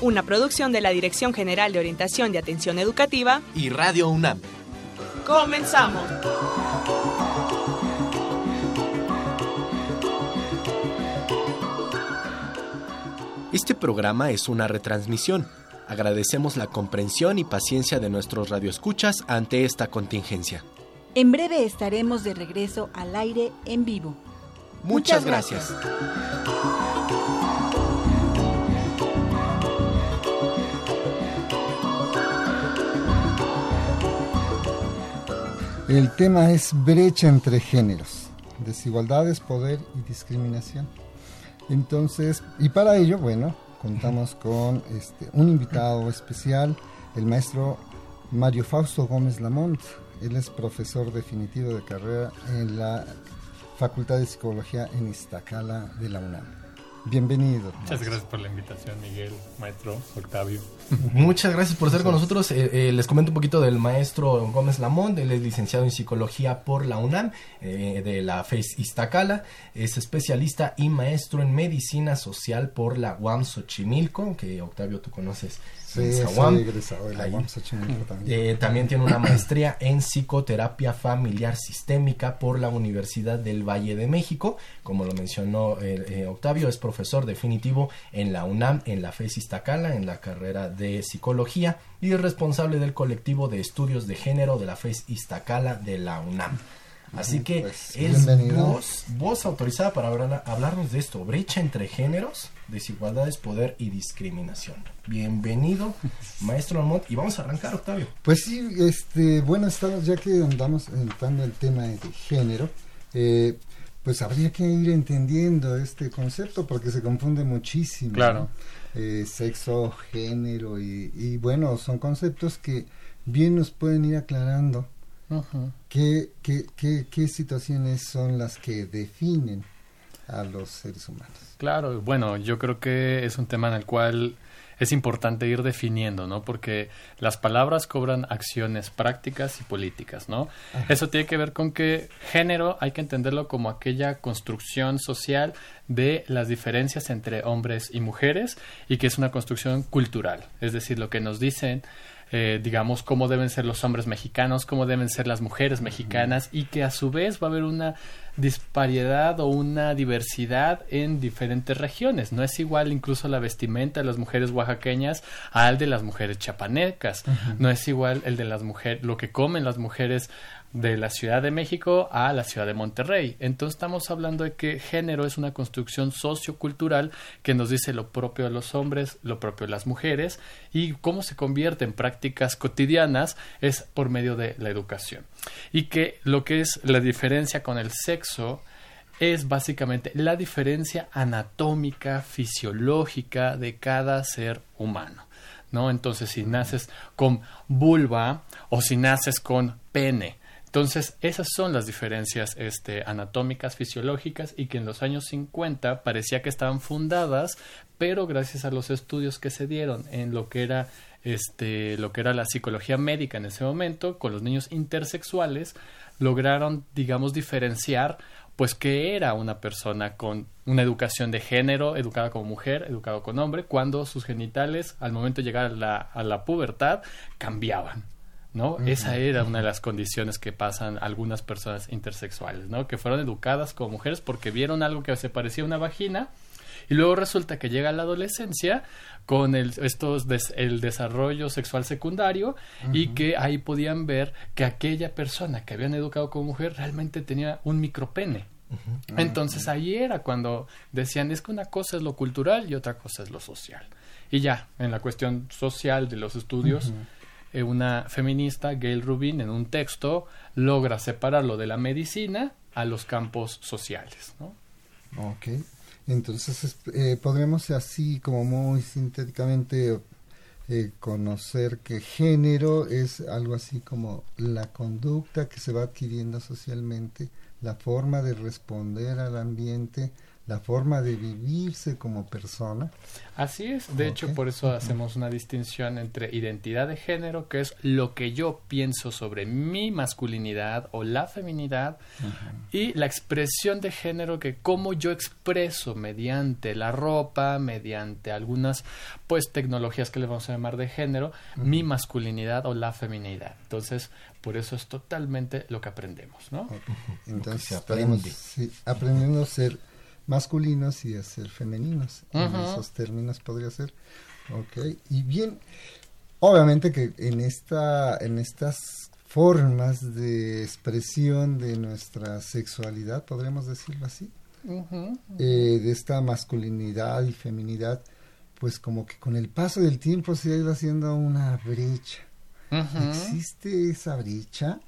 una producción de la Dirección General de Orientación y Atención Educativa y Radio UNAM. Comenzamos. Este programa es una retransmisión. Agradecemos la comprensión y paciencia de nuestros radioescuchas ante esta contingencia. En breve estaremos de regreso al aire en vivo. Muchas, gracias. El tema es brecha entre géneros, desigualdades, poder y discriminación. Entonces, y para ello, bueno, contamos con este, un invitado especial, el maestro Mario Fausto Gómez Lamont. Él es profesor definitivo de carrera en la Facultad de Psicología en Iztacala de la UNAM. Bienvenido. Muchas gracias por la invitación, Miguel, maestro Octavio. Muchas gracias por estar con nosotros. Eh, eh, les comento un poquito del maestro Gómez Lamont. Él es licenciado en psicología por la UNAM, eh, de la FES Iztacala. Es especialista y maestro en medicina social por la UAM Xochimilco, que Octavio tú conoces también. tiene una maestría en psicoterapia familiar sistémica por la Universidad del Valle de México. Como lo mencionó eh, eh, Octavio, es profesor definitivo en la UNAM, en la FES Iztacala, en la carrera de psicología y es responsable del colectivo de estudios de género de la FES Iztacala de la UNAM. Así que pues, es voz, voz, autorizada para hablarnos de esto, brecha entre géneros, desigualdades, poder y discriminación. Bienvenido, maestro Almont, y vamos a arrancar, Octavio. Pues sí, este, bueno, estamos, ya que andamos entrando el tema de género, eh, pues habría que ir entendiendo este concepto porque se confunde muchísimo. Claro. Eh, sexo, género y, y bueno, son conceptos que bien nos pueden ir aclarando ¿Qué, qué, qué, qué situaciones son las que definen a los seres humanos? Claro, bueno, yo creo que es un tema en el cual es importante ir definiendo, ¿no? Porque las palabras cobran acciones prácticas y políticas, ¿no? Eso tiene que ver con que género hay que entenderlo como aquella construcción social de las diferencias entre hombres y mujeres y que es una construcción cultural, es decir, lo que nos dicen eh, digamos, cómo deben ser los hombres mexicanos, cómo deben ser las mujeres mexicanas y que a su vez va a haber una disparidad o una diversidad en diferentes regiones. No es igual incluso la vestimenta de las mujeres oaxaqueñas al de las mujeres chapanecas. No es igual el de las mujeres, lo que comen las mujeres de la Ciudad de México a la Ciudad de Monterrey. Entonces estamos hablando de que género es una construcción sociocultural que nos dice lo propio de los hombres, lo propio de las mujeres y cómo se convierte en prácticas cotidianas es por medio de la educación. Y que lo que es la diferencia con el sexo es básicamente la diferencia anatómica, fisiológica de cada ser humano. ¿No? Entonces, si naces con vulva o si naces con pene, entonces, esas son las diferencias este, anatómicas, fisiológicas y que en los años 50 parecía que estaban fundadas, pero gracias a los estudios que se dieron en lo que era este, lo que era la psicología médica en ese momento, con los niños intersexuales, lograron, digamos, diferenciar pues que era una persona con una educación de género, educada como mujer, educado con hombre, cuando sus genitales al momento de llegar a la, a la pubertad cambiaban. ¿No? Esa era una de las condiciones que pasan algunas personas intersexuales, ¿no? Que fueron educadas como mujeres porque vieron algo que se parecía a una vagina y luego resulta que llega la adolescencia con el, estos el desarrollo sexual secundario y que ahí podían ver que aquella persona que habían educado como mujer realmente tenía un micropene. Entonces ahí era cuando decían es que una cosa es lo cultural y otra cosa es lo social. Y ya, en la cuestión social de los estudios, una feminista, Gail Rubin, en un texto logra separarlo de la medicina a los campos sociales. ¿no? Ok. Entonces eh, podremos así como muy sintéticamente eh, conocer que género es algo así como la conducta que se va adquiriendo socialmente, la forma de responder al ambiente, la forma de vivirse como persona. Así es, de hecho por eso hacemos una distinción entre identidad de género, que es lo que yo pienso sobre mi masculinidad o la feminidad, y la expresión de género, que cómo yo expreso mediante la ropa, mediante algunas pues tecnologías que le vamos a llamar de género, mi masculinidad o la feminidad. Entonces, por eso es totalmente lo que aprendemos, ¿no? Entonces, aprendiendo a ser masculinos y a ser femeninos. En esos términos podría ser. Ok. Y bien, obviamente que en, esta, en estas formas de expresión de nuestra sexualidad, podríamos decirlo así, eh, de esta masculinidad y feminidad, pues como que con el paso del tiempo se ha ido haciendo una brecha. Existe esa brecha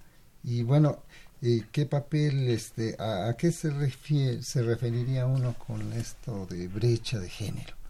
y bueno, ¿Qué papel, este, a, qué se, refiere, se referiría uno con esto de brecha de género?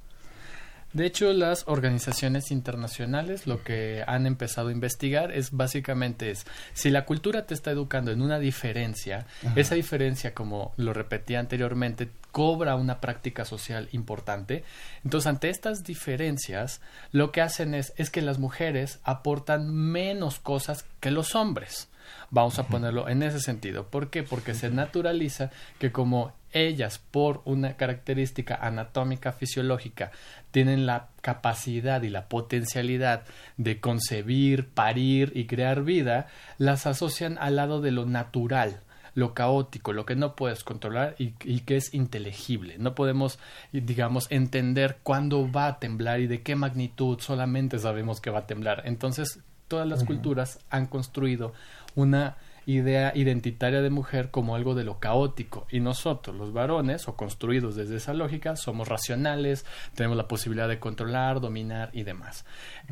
De hecho, las organizaciones internacionales lo que han empezado a investigar es básicamente es si la cultura te está educando en una diferencia, esa diferencia, como lo repetí anteriormente, cobra una práctica social importante. Entonces, ante estas diferencias, lo que hacen es, es que las mujeres aportan menos cosas que los hombres. Vamos a ponerlo en ese sentido. ¿Por qué? Porque se naturaliza que como ellas, por una característica anatómica fisiológica, tienen la capacidad y la potencialidad de concebir, parir y crear vida, las asocian al lado de lo natural lo caótico, lo que no puedes controlar y, y, que es inteligible. No podemos, digamos, entender cuándo va a temblar y de qué magnitud, solamente sabemos que va a temblar. Entonces, todas las culturas han construido una idea identitaria de mujer como algo de lo caótico y nosotros los varones o construidos desde esa lógica somos racionales, tenemos la posibilidad de controlar, dominar y demás.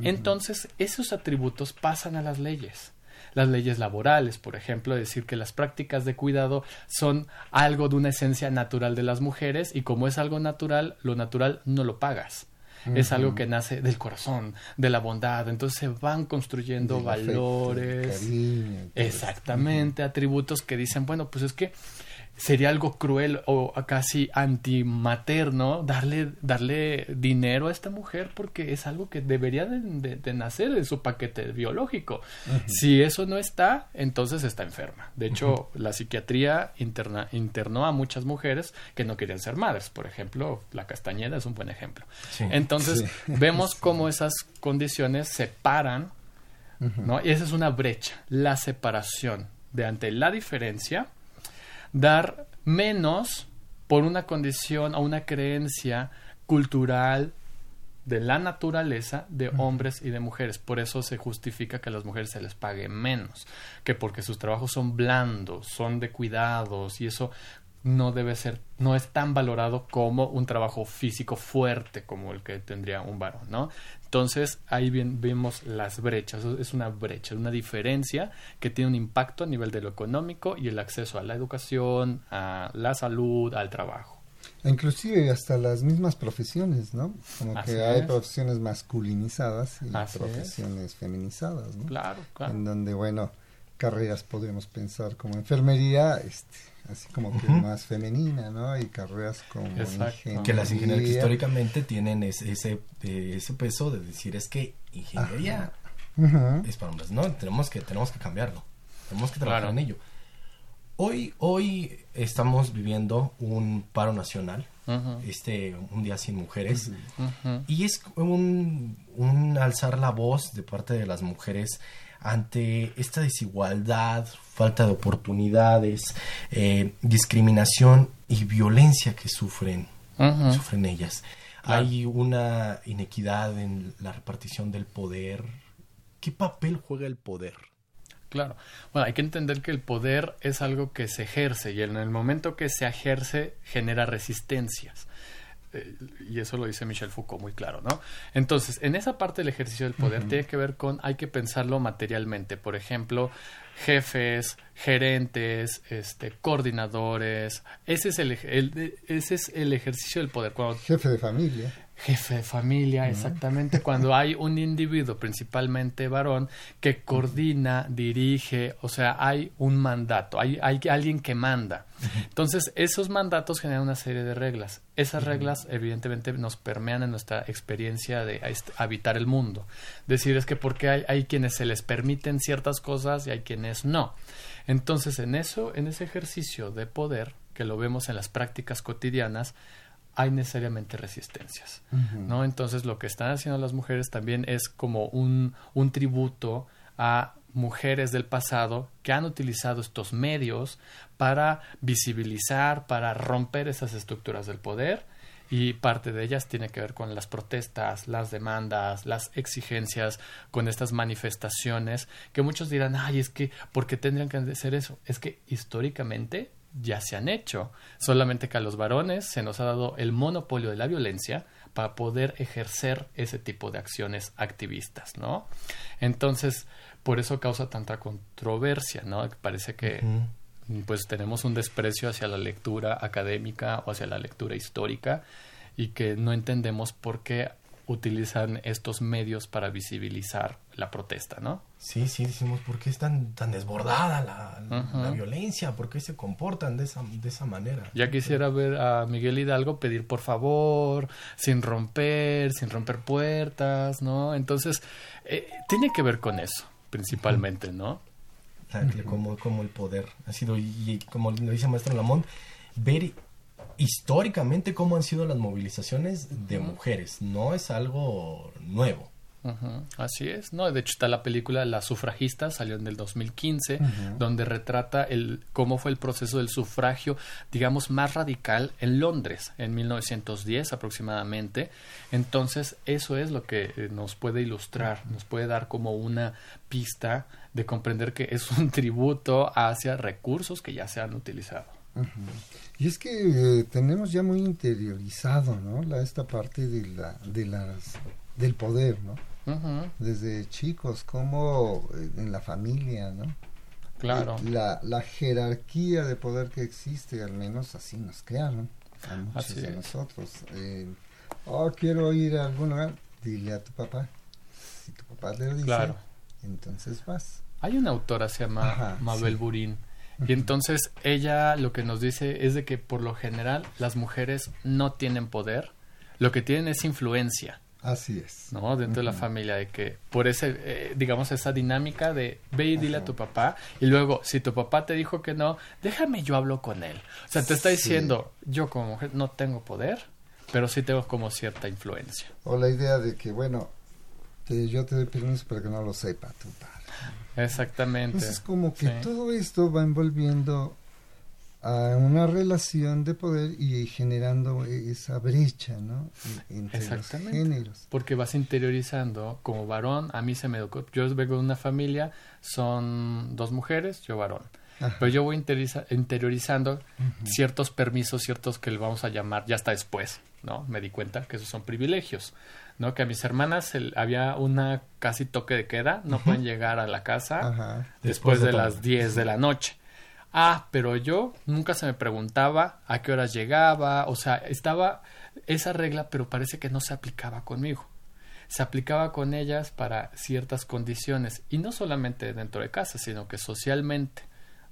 Entonces esos atributos pasan a las leyes. Las leyes laborales, por ejemplo, decir que las prácticas de cuidado son algo de una esencia natural de las mujeres y como es algo natural, lo natural no lo pagas es algo que nace del corazón, de la bondad. Entonces se van construyendo valores, exactamente, atributos que dicen, bueno, pues es que sería algo cruel o casi antimaterno darle, darle dinero a esta mujer porque es algo que debería de, nacer en su paquete biológico. Si eso no está, entonces está enferma. De hecho, la psiquiatría interna, internó a muchas mujeres que no querían ser madres. Por ejemplo, la Castañeda es un buen ejemplo. Entonces, vemos cómo esas condiciones separan, ¿no? Y esa es una brecha, la separación de ante la diferencia dar menos por una condición o una creencia cultural de la naturaleza de hombres y de mujeres. Por eso se justifica que a las mujeres se les pague menos, que porque sus trabajos son blandos, son de cuidados y eso no debe ser, no es tan valorado como un trabajo físico fuerte como el que tendría un varón, ¿no? Entonces ahí bien, vemos las brechas, es una brecha, una diferencia que tiene un impacto a nivel de lo económico y el acceso a la educación, a la salud, al trabajo. Inclusive hasta las mismas profesiones, ¿no? Como que hay profesiones masculinizadas y profesiones feminizadas, ¿no? Claro, claro. En donde, bueno, carreras podemos pensar como enfermería, este, así como que más femenina, ¿no? Y carreras como Que las ingenierías históricamente tienen ese, ese, eh, ese, peso de decir es que ingeniería es para hombres, ¿no? Tenemos que, tenemos que cambiarlo, tenemos que trabajar en ello. Hoy, hoy estamos viviendo un paro nacional, este, un día sin mujeres, y es un, un alzar la voz de parte de las mujeres ante esta desigualdad, falta de oportunidades, eh, discriminación y violencia que sufren, sufren ellas. Hay una inequidad en la repartición del poder. ¿Qué papel juega el poder? Claro. Bueno, hay que entender que el poder es algo que se ejerce y en el momento que se ejerce genera resistencias. Eh, y eso lo dice Michel Foucault muy claro, ¿no? Entonces, en esa parte del ejercicio del poder tiene que ver con, hay que pensarlo materialmente, por ejemplo, jefes, gerentes, este, coordinadores, ese es el, ese es el ejercicio del poder. Cuando, Jefe de familia jefe de familia, exactamente, cuando hay un individuo, principalmente varón, que coordina, dirige, o sea, hay un mandato, hay, hay alguien que manda. Entonces, esos mandatos generan una serie de reglas. Esas reglas, evidentemente, nos permean en nuestra experiencia de habitar el mundo. Decir es que porque hay, hay quienes se les permiten ciertas cosas y hay quienes no. Entonces, en eso, en ese ejercicio de poder, que lo vemos en las prácticas cotidianas, hay necesariamente resistencias, ¿no? Entonces lo que están haciendo las mujeres también es como un, un tributo a mujeres del pasado que han utilizado estos medios para visibilizar, para romper esas estructuras del poder y parte de ellas tiene que ver con las protestas, las demandas, las exigencias, con estas manifestaciones que muchos dirán, ay, es que, ¿por qué tendrían que hacer eso? Es que históricamente ya se han hecho, solamente que a los varones se nos ha dado el monopolio de la violencia para poder ejercer ese tipo de acciones activistas, ¿no? Entonces, por eso causa tanta controversia, ¿no? Parece que pues tenemos un desprecio hacia la lectura académica o hacia la lectura histórica y que no entendemos por qué utilizan estos medios para visibilizar la protesta, ¿no? Sí, sí, decimos, ¿por qué es tan, tan desbordada la, violencia? ¿Por qué se comportan de esa, de esa manera? Ya quisiera ver a Miguel Hidalgo pedir por favor, sin romper, sin romper puertas, ¿no? Entonces, eh, tiene que ver con eso, principalmente, ¿no? Como, como el poder ha sido, y como lo dice Maestro Lamont, ver históricamente cómo han sido las movilizaciones de mujeres. No es algo nuevo. Así es, ¿no? De hecho está la película La sufragista, salió en el 2015, donde retrata el cómo fue el proceso del sufragio, digamos, más radical en Londres, en 1910 aproximadamente. Entonces, eso es lo que eh, nos puede ilustrar, nos puede dar como una pista de comprender que es un tributo hacia recursos que ya se han utilizado. Y es que eh, tenemos ya muy interiorizado, ¿no? La, esta parte de la, de las, del poder, ¿no? Desde chicos, como eh, en la familia, ¿no? Claro. Eh, la, la jerarquía de poder que existe, al menos así nos crearon a muchos de nosotros. oh, quiero ir a algún lugar, dile a tu papá. Si tu papá le dice, claro. entonces vas. Hay una autora, se llama Mabel Burín, y entonces ella lo que nos dice es de que por lo general las mujeres no tienen poder, lo que tienen es influencia. Así es. ¿No? Dentro de la familia, de que por ese, eh, digamos, esa dinámica de ve y dile a tu papá, y luego, si tu papá te dijo que no, déjame yo hablo con él. O sea, te está diciendo, yo como mujer no tengo poder, pero sí tengo como cierta influencia. O la idea de que, bueno, yo te doy permiso para que no lo sepa tu padre. Exactamente. Entonces, como que todo esto va envolviendo a una relación de poder y generando esa brecha, ¿no? Entre los géneros. Porque vas interiorizando, como varón, a mí se me educó, yo vengo de una familia, son dos mujeres, yo varón. Pero yo voy interiorizando ciertos permisos, ciertos que le vamos a llamar ya hasta después, ¿no? Me di cuenta que esos son privilegios. ¿no? Que a mis hermanas había una casi toque de queda, no pueden llegar a la casa después, de, las 10 de la noche. Ah, pero yo nunca se me preguntaba a qué horas llegaba, o sea, estaba esa regla, pero parece que no se aplicaba conmigo. Se aplicaba con ellas para ciertas condiciones, y no solamente dentro de casa, sino que socialmente.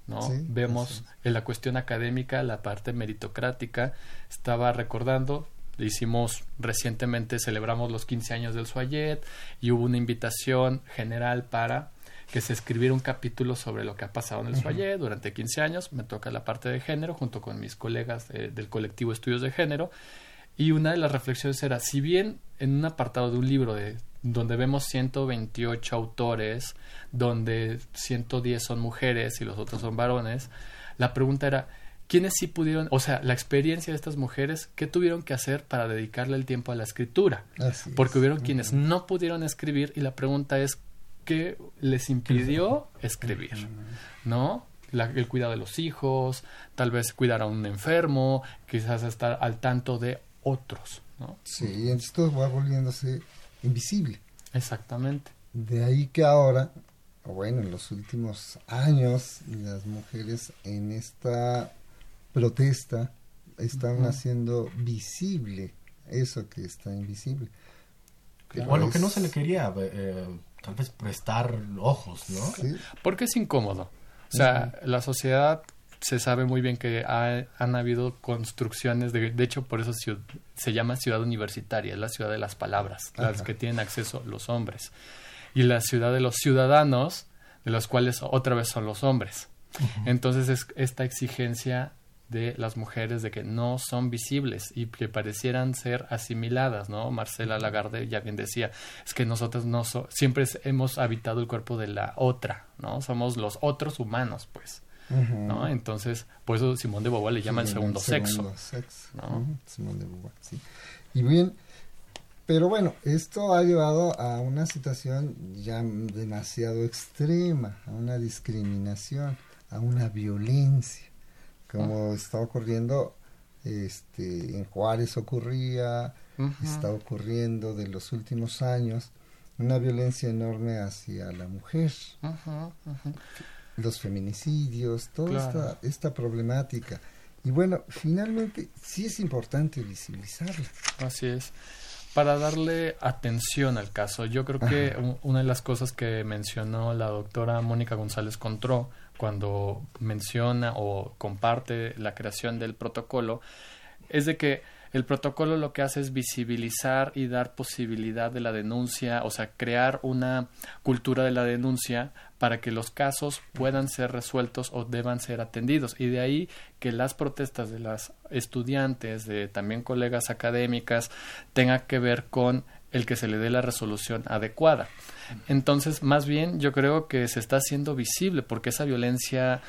¿no? Vemos en la cuestión académica, la parte meritocrática, estaba recordando hicimos recientemente, celebramos los 15 años del Suayet y hubo una invitación general para que se escribiera un capítulo sobre lo que ha pasado en el Suayet durante 15 años. Me toca la parte de género junto con mis colegas del colectivo Estudios de Género. Y una de las reflexiones era, si bien en un apartado de un libro de donde vemos 128 autores, donde 110 son mujeres y los otros son varones, la pregunta era, ¿quiénes sí pudieron, o sea, la experiencia de estas mujeres, qué tuvieron que hacer para dedicarle el tiempo a la escritura? Porque hubieron quienes no pudieron escribir y la pregunta es, ¿qué les impidió escribir? ¿No? el cuidado de los hijos, tal vez cuidar a un enfermo, quizás estar al tanto de otros, ¿no? Sí, esto va volviéndose invisible. Exactamente. De ahí que ahora, bueno, en los últimos años, las mujeres en esta protesta están haciendo visible eso que está invisible. O lo que no se le quería, eh, tal vez prestar ojos, ¿no? Sí. Porque es incómodo. O sea, la sociedad se sabe muy bien que ha- han habido construcciones, de, de hecho por eso se llama ciudad universitaria, es la ciudad de las palabras, las Ajá. que tienen acceso los hombres. Y la ciudad de los ciudadanos, de los cuales otra vez son los hombres. Entonces es esta exigencia de las mujeres de que no son visibles y que parecieran ser asimiladas, ¿no? Marcela Lagarde ya bien decía, es que nosotros no so- siempre hemos habitado el cuerpo de la otra, ¿no? Somos los otros humanos, pues. ¿no? Entonces, por eso Simón de Beauvoir le llama el segundo sexo. segundo sexo, ¿no? Simón de Beauvoir, sí. Y bien, pero bueno, esto ha llevado a una situación ya demasiado extrema, a una discriminación, a una violencia, como está ocurriendo este en Juárez ocurría, está ocurriendo de los últimos años, una violencia enorme hacia la mujer, ujú. los feminicidios, toda Claro. esta, esta problemática. Y bueno, finalmente sí es importante visibilizarla. Así es. Para darle atención al caso, yo creo que una de las cosas que mencionó la doctora Mónica González Contró cuando menciona o comparte la creación del protocolo es de que el protocolo lo que hace es visibilizar y dar posibilidad de la denuncia, o sea, crear una cultura de la denuncia para que los casos puedan ser resueltos o deban ser atendidos. Y de ahí que las protestas de las estudiantes, de también colegas académicas, tenga que ver con el que se le dé la resolución adecuada. Entonces, más bien, yo creo que se está haciendo visible porque esa violencia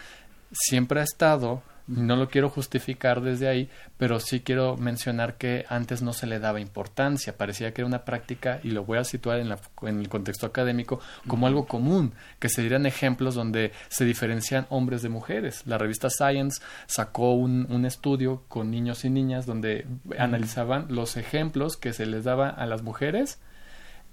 siempre ha estado, no lo quiero justificar desde ahí, pero sí quiero mencionar que antes no se le daba importancia, parecía que era una práctica, y lo voy a situar en, la- en el contexto académico, como algo común, que se dieran ejemplos donde se diferencian hombres de mujeres. La revista Science sacó un, un estudio con niños y niñas donde analizaban los ejemplos que se les daba a las mujeres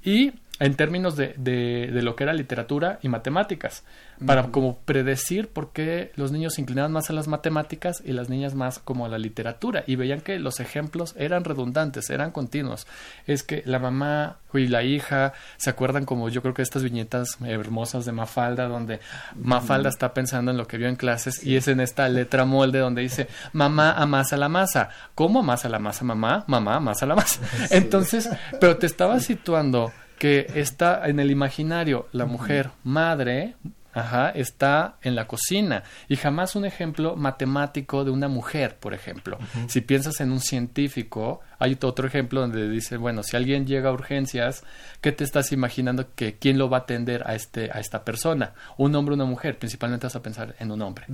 y en términos de, de, de lo que era literatura y matemáticas, para como predecir por qué los niños se inclinaban más a las matemáticas y las niñas más como a la literatura, y veían que los ejemplos eran redundantes, eran continuos. Es que la mamá y la hija se acuerdan como yo creo que estas viñetas hermosas de Mafalda, donde Mafalda está pensando en lo que vio en clases, y es en esta letra molde donde dice, mamá amasa la masa. ¿Cómo amasa la masa, mamá? Mamá amasa la masa. Entonces, pero te estaba situando que está en el imaginario la mujer madre, ajá, está en la cocina y jamás un ejemplo matemático de una mujer, por ejemplo. Si piensas en un científico, hay otro ejemplo donde dice, bueno, si alguien llega a urgencias, ¿qué te estás imaginando que quién lo va a atender a este a esta persona? Un hombre o una mujer, principalmente vas a pensar en un hombre.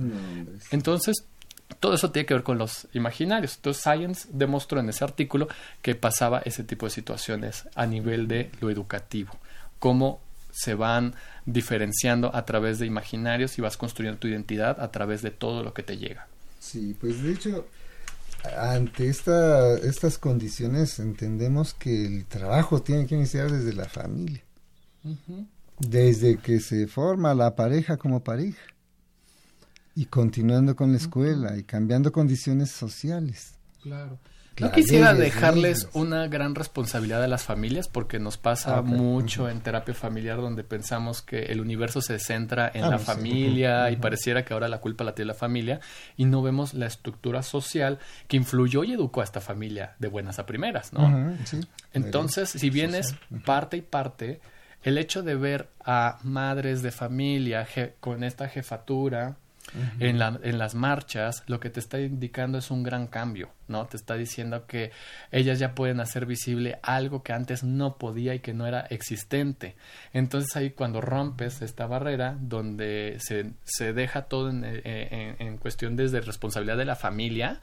Entonces, todo eso tiene que ver con los imaginarios. Entonces, Science demostró en ese artículo que pasaba ese tipo de situaciones a nivel de lo educativo. Cómo se van diferenciando a través de imaginarios y vas construyendo tu identidad a través de todo lo que te llega. Sí, pues de hecho, ante esta, estas condiciones entendemos que el trabajo tiene que iniciar desde la familia, desde que se forma la pareja como pareja y continuando con la escuela y cambiando condiciones sociales. Claro. No quisiera leyes, dejarles leyes. una gran responsabilidad a las familias porque nos pasa Ah, mucho en terapia familiar donde pensamos que el universo se centra en Ah, la sí. familia y pareciera que ahora la culpa la tiene la familia y no vemos la estructura social que influyó y educó a esta familia de buenas a primeras, ¿no? Sí. Entonces, si bien es parte y parte, el hecho de ver a madres de familia con esta jefatura en, la- en las marchas, lo que te está indicando es un gran cambio, ¿no? Te está diciendo que ellas ya pueden hacer visible algo que antes no podía y que no era existente. Entonces ahí cuando rompes esta barrera, donde se, se deja todo en, en- en cuestión desde responsabilidad de la familia.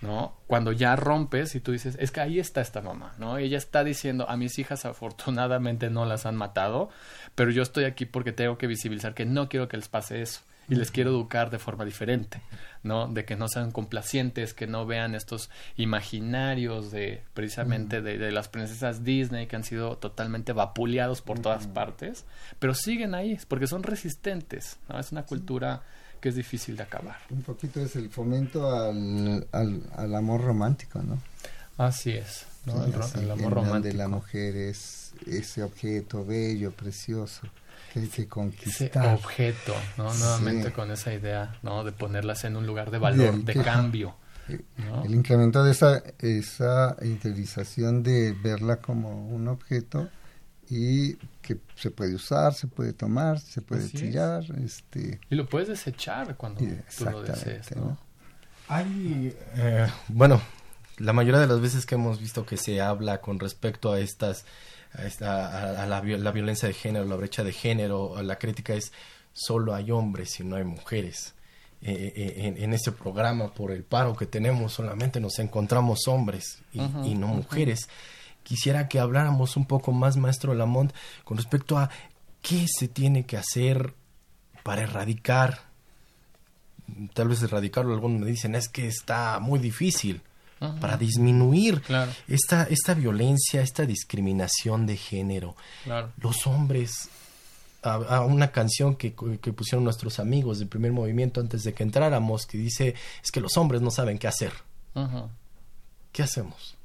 ¿no? Cuando ya rompes y tú dices, es que ahí está esta mamá, ¿no? Ella está diciendo, a mis hijas afortunadamente no las han matado, pero yo estoy aquí porque tengo que visibilizar que no quiero que les pase eso. Y les quiero educar de forma diferente, ¿no? De que no sean complacientes, que no vean estos imaginarios de precisamente de, de, las princesas Disney que han sido totalmente vapuleados por todas partes, pero siguen ahí porque son resistentes, ¿no? Es una cultura que es difícil de acabar. Un poquito es el fomento al, al, al amor romántico, ¿no? Así es, ¿no? Sí, el, así, el, amor romántico. Donde la mujer es ese objeto bello, precioso, hay que conquistar. Ese objeto, ¿no? Nuevamente sí. con esa idea, ¿no? De ponerlas en un lugar de valor, de, cambio. ¿no? El incremento de esa, esa interiorización de verla como un objeto y que se puede usar, se puede tomar, se puede Así tirar. Es. Este... Y lo puedes desechar cuando tú lo desees, ¿no? ¿no? Hay, eh, bueno, la mayoría de las veces que hemos visto que se habla con respecto a estas, a, esta, a, a la, la, violencia de género, la brecha de género, la crítica es solo hay hombres y no hay mujeres. Eh, eh, en, en, este programa, por el paro que tenemos, solamente nos encontramos hombres y, uh -huh, y no uh -huh. mujeres quisiera que habláramos un poco más, maestro Lamont, con respecto a qué se tiene que hacer para erradicar, tal vez erradicarlo, algunos me dicen, es que está muy difícil, para disminuir claro. esta, esta violencia, esta discriminación de género. Claro. Los hombres, a, a, una canción que, que pusieron nuestros amigos del primer movimiento antes de que entráramos, que dice, es que los hombres no saben qué hacer. ¿Qué hacemos?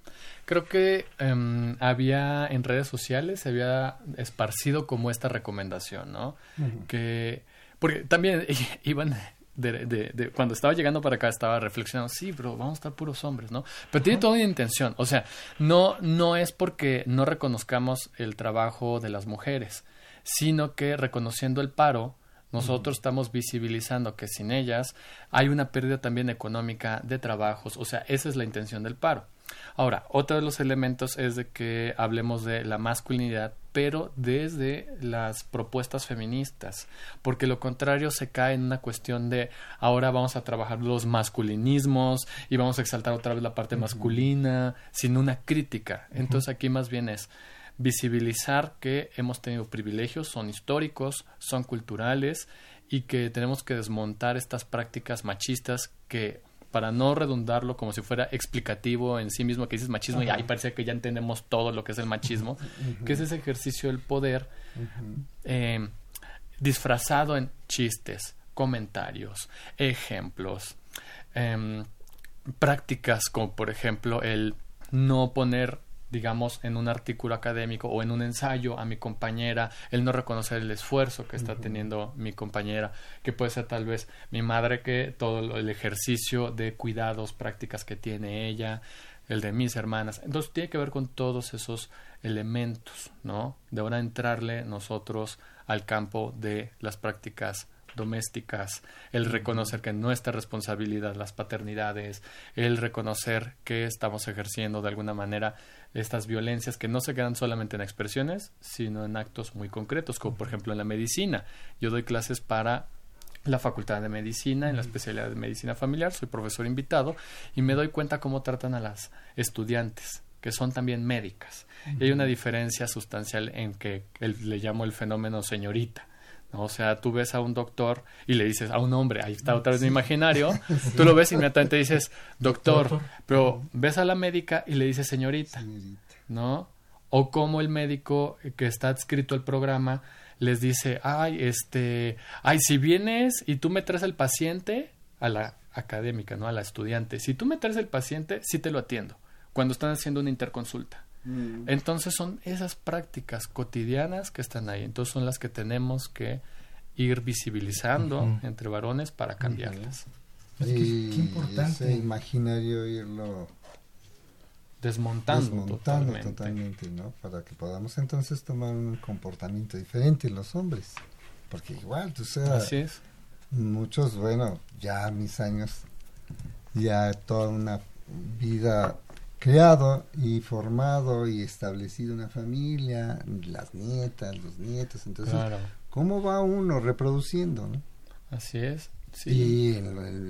Creo que um, había en redes sociales, se había esparcido como esta recomendación, ¿no? Uh -huh. Que, porque también iban, de, de, de, cuando estaba llegando para acá estaba reflexionando, sí, pero vamos a estar puros hombres, ¿no? Pero tiene toda una intención, o sea, no, no es porque no reconozcamos el trabajo de las mujeres, sino que reconociendo el paro, nosotros uh -huh. estamos visibilizando que sin ellas hay una pérdida también económica de trabajos, o sea, esa es la intención del paro. Ahora, otro de los elementos es de que hablemos de la masculinidad, pero desde las propuestas feministas, porque lo contrario se cae en una cuestión de ahora vamos a trabajar los masculinismos y vamos a exaltar otra vez la parte uh -huh. masculina, sin una crítica. Entonces aquí más bien es visibilizar que hemos tenido privilegios, son históricos, son culturales y que tenemos que desmontar estas prácticas machistas que para no redundarlo como si fuera explicativo en sí mismo, que dices machismo y ahí parece que ya entendemos todo lo que es el machismo, que es ese ejercicio del poder eh, disfrazado en chistes, comentarios, ejemplos, eh, prácticas como por ejemplo el no poner digamos, en un artículo académico o en un ensayo a mi compañera, el no reconocer el esfuerzo que está uh -huh. teniendo mi compañera, que puede ser tal vez mi madre, que todo el ejercicio de cuidados, prácticas que tiene ella, el de mis hermanas. Entonces tiene que ver con todos esos elementos, ¿no? De ahora entrarle nosotros al campo de las prácticas domésticas, el reconocer que nuestra responsabilidad, las paternidades, el reconocer que estamos ejerciendo de alguna manera estas violencias que no se quedan solamente en expresiones, sino en actos muy concretos, como por ejemplo en la medicina. Yo doy clases para la Facultad de Medicina, en la especialidad de Medicina Familiar, soy profesor invitado y me doy cuenta cómo tratan a las estudiantes que son también médicas. Y hay una diferencia sustancial en que el, le llamo el fenómeno señorita o sea, tú ves a un doctor y le dices a un hombre, ahí está otra vez mi imaginario, sí. tú lo ves y inmediatamente dices, doctor, doctor, pero ves a la médica y le dices señorita, señorita, ¿no? O como el médico que está adscrito al programa les dice, ay, este, ay, si vienes y tú me traes el paciente a la académica, ¿no? A la estudiante, si tú me traes el paciente, sí te lo atiendo, cuando están haciendo una interconsulta. Mm. Entonces son esas prácticas cotidianas que están ahí. Entonces son las que tenemos que ir visibilizando uh -huh. entre varones para cambiarlas. Uh -huh. Es que, y qué importante. Ese imaginario irlo desmontando, desmontando totalmente. totalmente, ¿no? Para que podamos entonces tomar un comportamiento diferente los hombres. Porque igual, tú Así es. muchos, bueno, ya mis años, ya toda una vida creado y formado y establecido una familia, las nietas, los nietos, entonces, claro. ¿cómo va uno reproduciendo? No? Así es. Y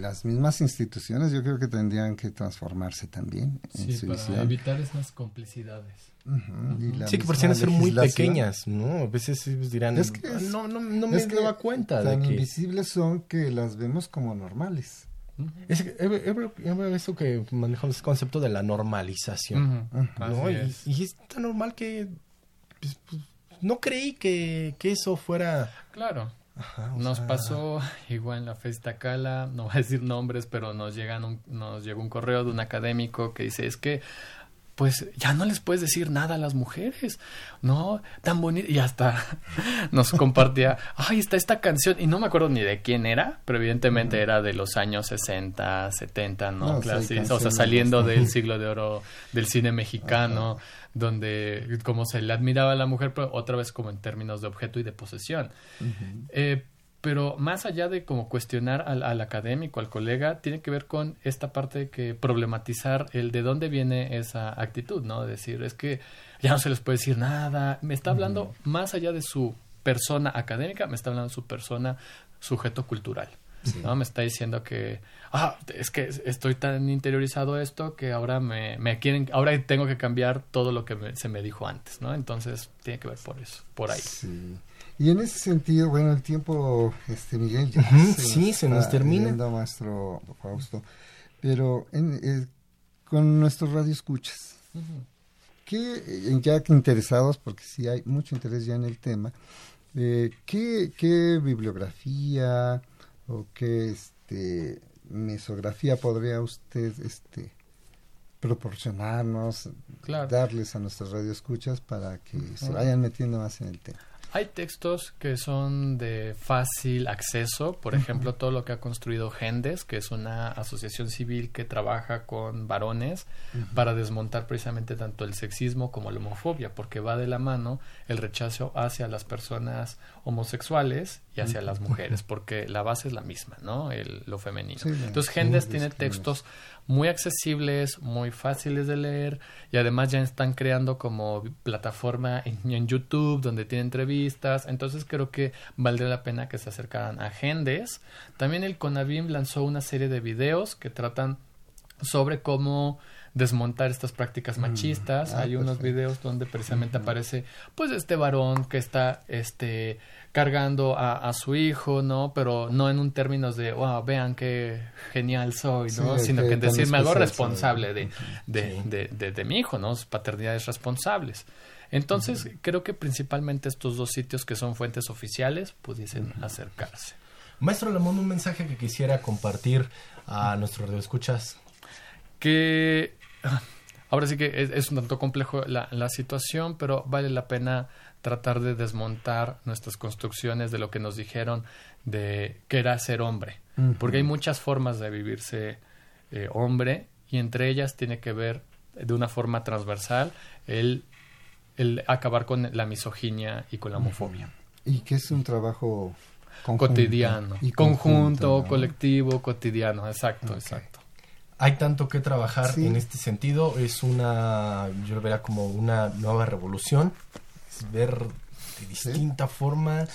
las mismas instituciones yo creo que tendrían que transformarse también. En sí, para evitar esas complicidades. Sí, que parecían ser muy pequeñas, ¿no? A veces dirán, es que no, no, no me daba cuenta. Tan de que... invisibles son que las vemos como normales. Es eso que manejamos el concepto de la normalización. ¿no? Y, y, es tan normal que pues, pues, no creí que, que, eso fuera... Claro. nos pasó igual en la Festa Cala, no voy a decir nombres, pero nos, llegan nos llegó un correo de un académico que dice, es que pues ya no les puedes decir nada a las mujeres, ¿no? Tan bonito. Y hasta nos compartía, ay, está esta canción, y no me acuerdo ni de quién era, pero evidentemente era de los años 60, 70, ¿no? o sea, saliendo del siglo de oro del cine mexicano, donde como se le admiraba a la mujer, pero otra vez como en términos de objeto y de posesión. eh, pero más allá de como cuestionar al, académico, al colega, tiene que ver con esta parte de que problematizar el de dónde viene esa actitud, ¿no? Decir, es que ya no se les puede decir nada. Me está hablando más allá de su persona académica, me está hablando de su persona sujeto cultural. ¿no? Me está diciendo que, ah, es que estoy tan interiorizado esto que ahora me, me quieren, ahora tengo que cambiar todo lo que se me dijo antes, ¿no? Entonces tiene que ver por eso, por ahí. Sí. Y en ese sentido, bueno, el tiempo, este Miguel, ya se sí, nos se nos termina. maestro Fausto. Pero en, eh, con nuestros radioescuchas, escuchas ya que interesados, porque sí hay mucho interés ya en el tema, eh, ¿qué, ¿qué, bibliografía o qué este, mesografía podría usted este, proporcionarnos, darles a nuestros radioescuchas para que se vayan metiendo más en el tema? Hay textos que son de fácil acceso, por ejemplo, todo lo que ha construido Gendes, que es una asociación civil que trabaja con varones para desmontar precisamente tanto el sexismo como la homofobia, porque va de la mano el rechazo hacia las personas homosexuales y hacia las mujeres, porque la base es la misma, ¿no? El, lo femenino. Entonces, Gendes tiene textos muy accesibles, muy fáciles de leer y además ya están creando como plataforma en, YouTube donde tiene entrevistas. Entonces creo que valdría la pena que se acercaran a Gendes. También el Conavim lanzó una serie de videos que tratan sobre cómo desmontar estas prácticas mm. machistas. Ah, Hay unos videos donde precisamente aparece pues este varón que está este cargando a, su hijo, ¿no? Pero no en un términos de, wow, vean qué genial soy, ¿no? Sino que, en decirme algo responsable de, de, de, de, mi hijo, ¿no? Paternidades responsables. Entonces, creo que principalmente estos dos sitios que son fuentes oficiales pudiesen acercarse. Maestro Lamón, un mensaje que quisiera compartir a nuestros radioescuchas. Que ahora sí que es, un tanto complejo la, la, situación, pero vale la pena tratar de desmontar nuestras construcciones de lo que nos dijeron de que era ser hombre. Porque hay muchas formas de vivirse eh, hombre y entre ellas tiene que ver de una forma transversal el, el acabar con la misoginia y con la homofobia. Y que es un trabajo cotidiano. Y conjunto, colectivo, cotidiano, exacto, exacto. Hay tanto que trabajar en este sentido, es una, yo lo vería como una nueva revolución ver de distinta forma.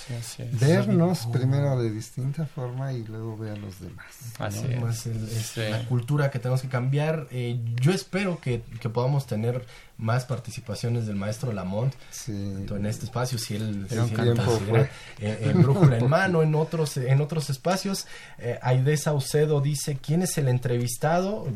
Vernos primero de distinta forma y luego ver a los demás. Así es. La cultura que tenemos que cambiar. Eh, yo espero que, que, podamos tener más participaciones del maestro Lamont en este espacio, si él, si él en, Brújula en Mano, en otros, en otros espacios. Eh, Aide Saucedo dice, ¿quién es el entrevistado?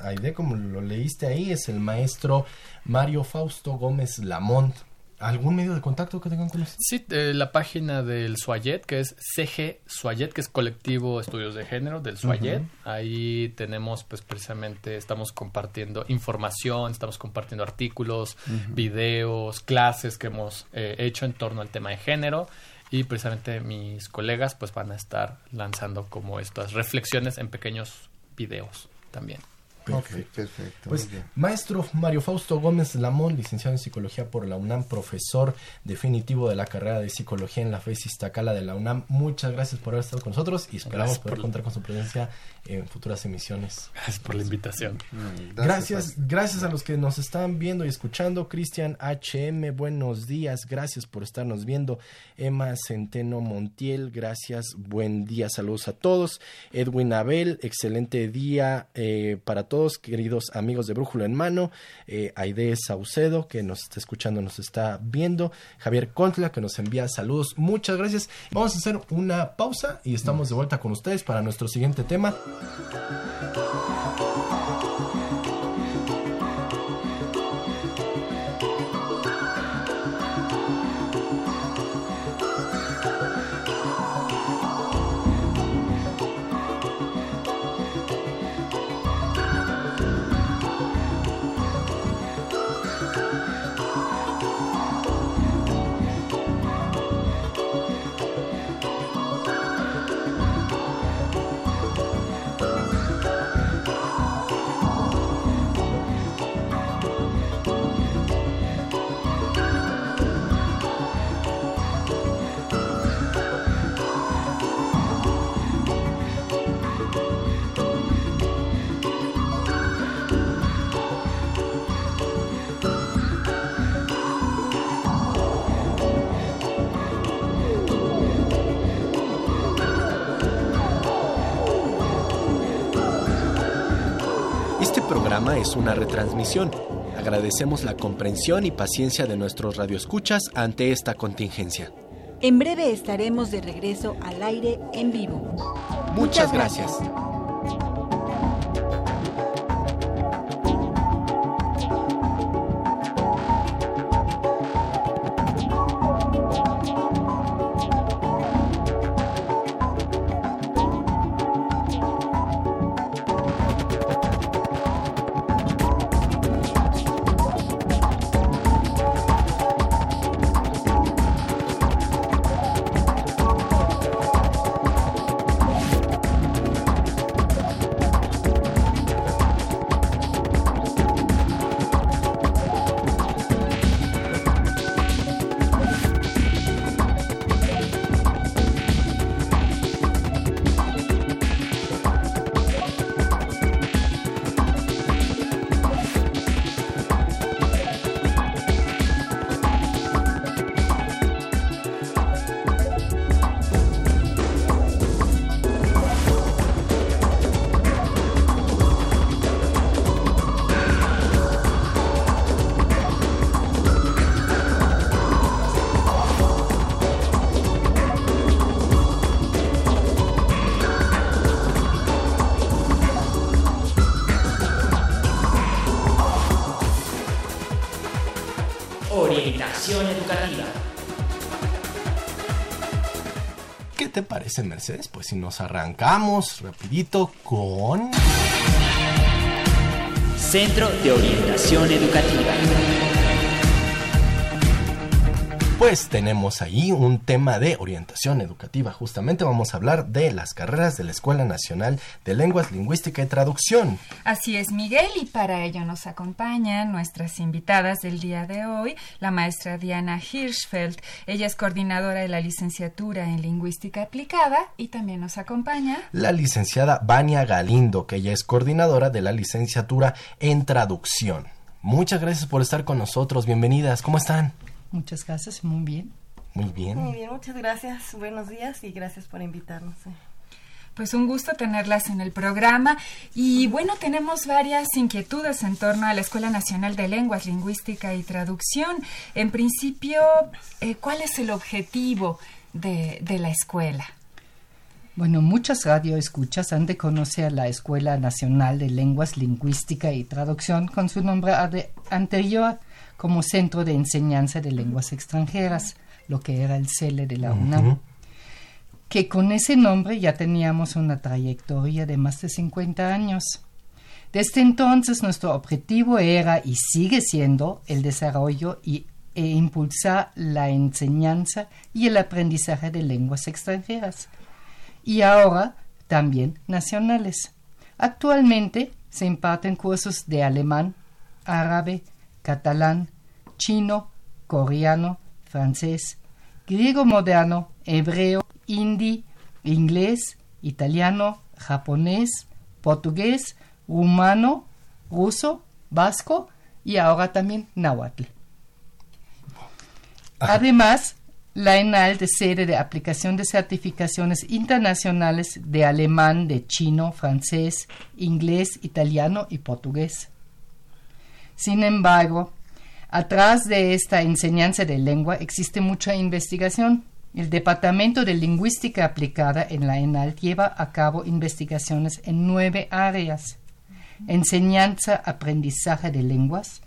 Aide, como lo leíste ahí, es el maestro Mario Fausto Gómez Lamont ¿Algún medio de contacto que tengan con ustedes? Sí, eh, la página del Suayet, que es CG Suayet, que es Colectivo Estudios de Género del Suayet. Ahí tenemos, pues precisamente, estamos compartiendo información, estamos compartiendo artículos, videos, clases que hemos eh, hecho en torno al tema de género. Y precisamente mis colegas, pues van a estar lanzando como estas reflexiones en pequeños videos también. Perfecto. perfecto. Pues, maestro Mario Fausto Gómez Lamón, licenciado en Psicología por la UNAM, profesor definitivo de la carrera de Psicología en la FES Iztacala de la UNAM. Muchas gracias por haber estado con nosotros y esperamos poder contar con su presencia en futuras emisiones. Gracias por la invitación. Mm, gracias, gracias, a los que nos están viendo y escuchando. Cristian HM, buenos días. Gracias por estarnos viendo. Emma Centeno Montiel, gracias. Buen día, saludos a todos. Edwin Abel, excelente día eh, para todos queridos amigos de Brújula en Mano, eh, Aide Saucedo, que nos está escuchando, nos está viendo, Javier Contla, que nos envía saludos, muchas gracias. Vamos a hacer una pausa y estamos de vuelta con ustedes para nuestro siguiente tema. Es una retransmisión. Agradecemos la comprensión y paciencia de nuestros radioescuchas ante esta contingencia. En breve estaremos de regreso al aire en vivo. Muchas, gracias. Mercedes, pues si nos arrancamos rapidito con... Centro de Orientación Educativa. Pues tenemos ahí un tema de orientación educativa. Justamente vamos a hablar de las carreras de la Escuela Nacional de Lenguas, Lingüística y Traducción. Así es, Miguel, y para ello nos acompañan nuestras invitadas del día de hoy, la maestra Diana Hirschfeld. Ella es coordinadora de la licenciatura en Lingüística Aplicada y también nos acompaña la licenciada Vania Galindo, que ella es coordinadora de la licenciatura en Traducción. Muchas gracias por estar con nosotros. Bienvenidas. ¿Cómo están? Muchas gracias, muy bien. Muy bien. Muy bien, muchas gracias. Buenos días y gracias por invitarnos. Pues un gusto tenerlas en el programa y bueno, tenemos varias inquietudes en torno a la Escuela Nacional de Lenguas, Lingüística y Traducción. En principio, eh, ¿cuál es el objetivo de, de la escuela? Bueno, muchas radioescuchas han de conocer a la Escuela Nacional de Lenguas, Lingüística y Traducción con su nombre anterior como Centro de Enseñanza de Lenguas Extranjeras, lo que era el CELE de la UNAM. Que con ese nombre ya teníamos una trayectoria de más de 50 años. Desde entonces nuestro objetivo era y sigue siendo el desarrollo y, e impulsar la enseñanza y el aprendizaje de lenguas extranjeras y ahora también nacionales. Actualmente se imparten cursos de alemán, árabe, catalán, chino, coreano, francés, griego moderno, hebreo, hindi, inglés, italiano, japonés, portugués, rumano, ruso, vasco y ahora también náhuatl. Además, la ENAL de sede de aplicación de certificaciones internacionales de alemán, de chino, francés, inglés, italiano y portugués. Sin embargo, atrás de esta enseñanza de lengua existe mucha investigación. El Departamento de Lingüística Aplicada en la ENAL lleva a cabo investigaciones en nueve áreas. Enseñanza, aprendizaje de lenguas,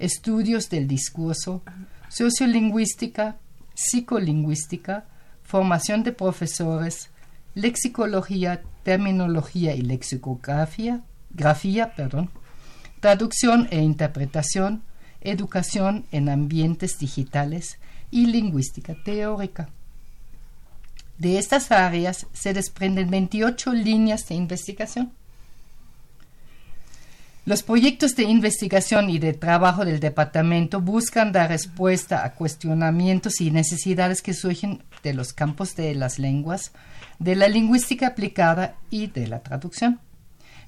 estudios del discurso, sociolingüística, psicolingüística, formación de profesores, lexicología, terminología y lexicografía, grafía, perdón, traducción e interpretación, educación en ambientes digitales y lingüística teórica. De estas áreas se desprenden 28 líneas de investigación. Los proyectos de investigación y de trabajo del departamento buscan dar respuesta a cuestionamientos y necesidades que surgen de los campos de las lenguas, de la lingüística aplicada y de la traducción.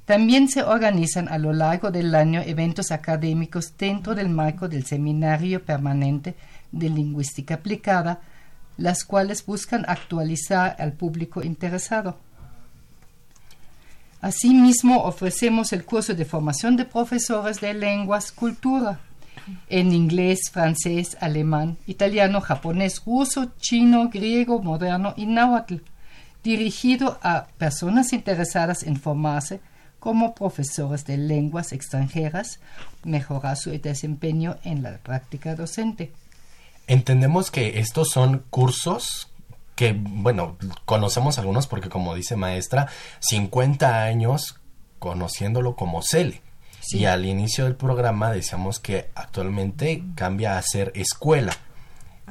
También se organizan a lo largo del año eventos académicos dentro del marco del Seminario Permanente de Lingüística Aplicada, las cuales buscan actualizar al público interesado. Asimismo, ofrecemos el curso de formación de profesores de lenguas cultura en inglés, francés, alemán, italiano, japonés, ruso, chino, griego, moderno y náhuatl, dirigido a personas interesadas en formarse como profesores de lenguas extranjeras, mejorar su desempeño en la práctica docente. Entendemos que estos son cursos que, bueno, conocemos algunos porque como dice maestra, 50 años conociéndolo como CELE. Y al inicio del programa decíamos que actualmente cambia a ser escuela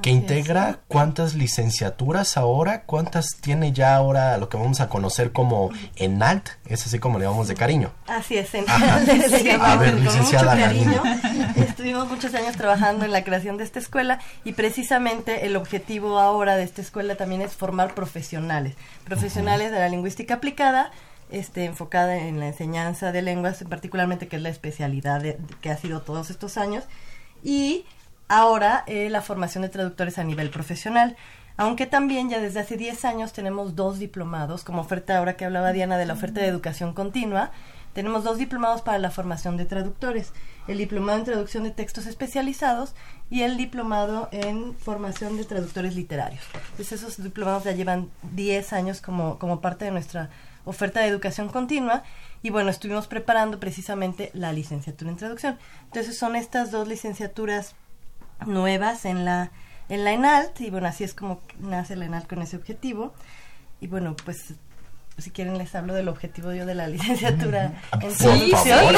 que integra cuántas licenciaturas ahora, cuántas tiene ya ahora lo que vamos a conocer como ENALT, es así como le llamamos de cariño. Así es, ENALT le llamamos con mucho cariño. Estuvimos muchos años trabajando en la creación de esta escuela y precisamente el objetivo ahora de esta escuela también es formar profesionales, profesionales de la lingüística aplicada, este, enfocada en la enseñanza de lenguas, particularmente que es la especialidad que ha sido todos estos años, y ahora eh, la formación de traductores a nivel profesional. Aunque también ya desde hace 10 años tenemos dos diplomados, como oferta ahora que hablaba Diana de la oferta de educación continua, tenemos dos diplomados para la formación de traductores, el diplomado en traducción de textos especializados y el diplomado en formación de traductores literarios. Entonces esos diplomados ya llevan 10 años como, como parte de nuestra oferta de educación continua y bueno, estuvimos preparando precisamente la licenciatura en traducción. Entonces son estas dos licenciaturas nuevas en la, en la ENALT y bueno, así es como nace la ENALT con ese objetivo. Y bueno, pues si quieren les hablo del objetivo yo de la licenciatura en traducción.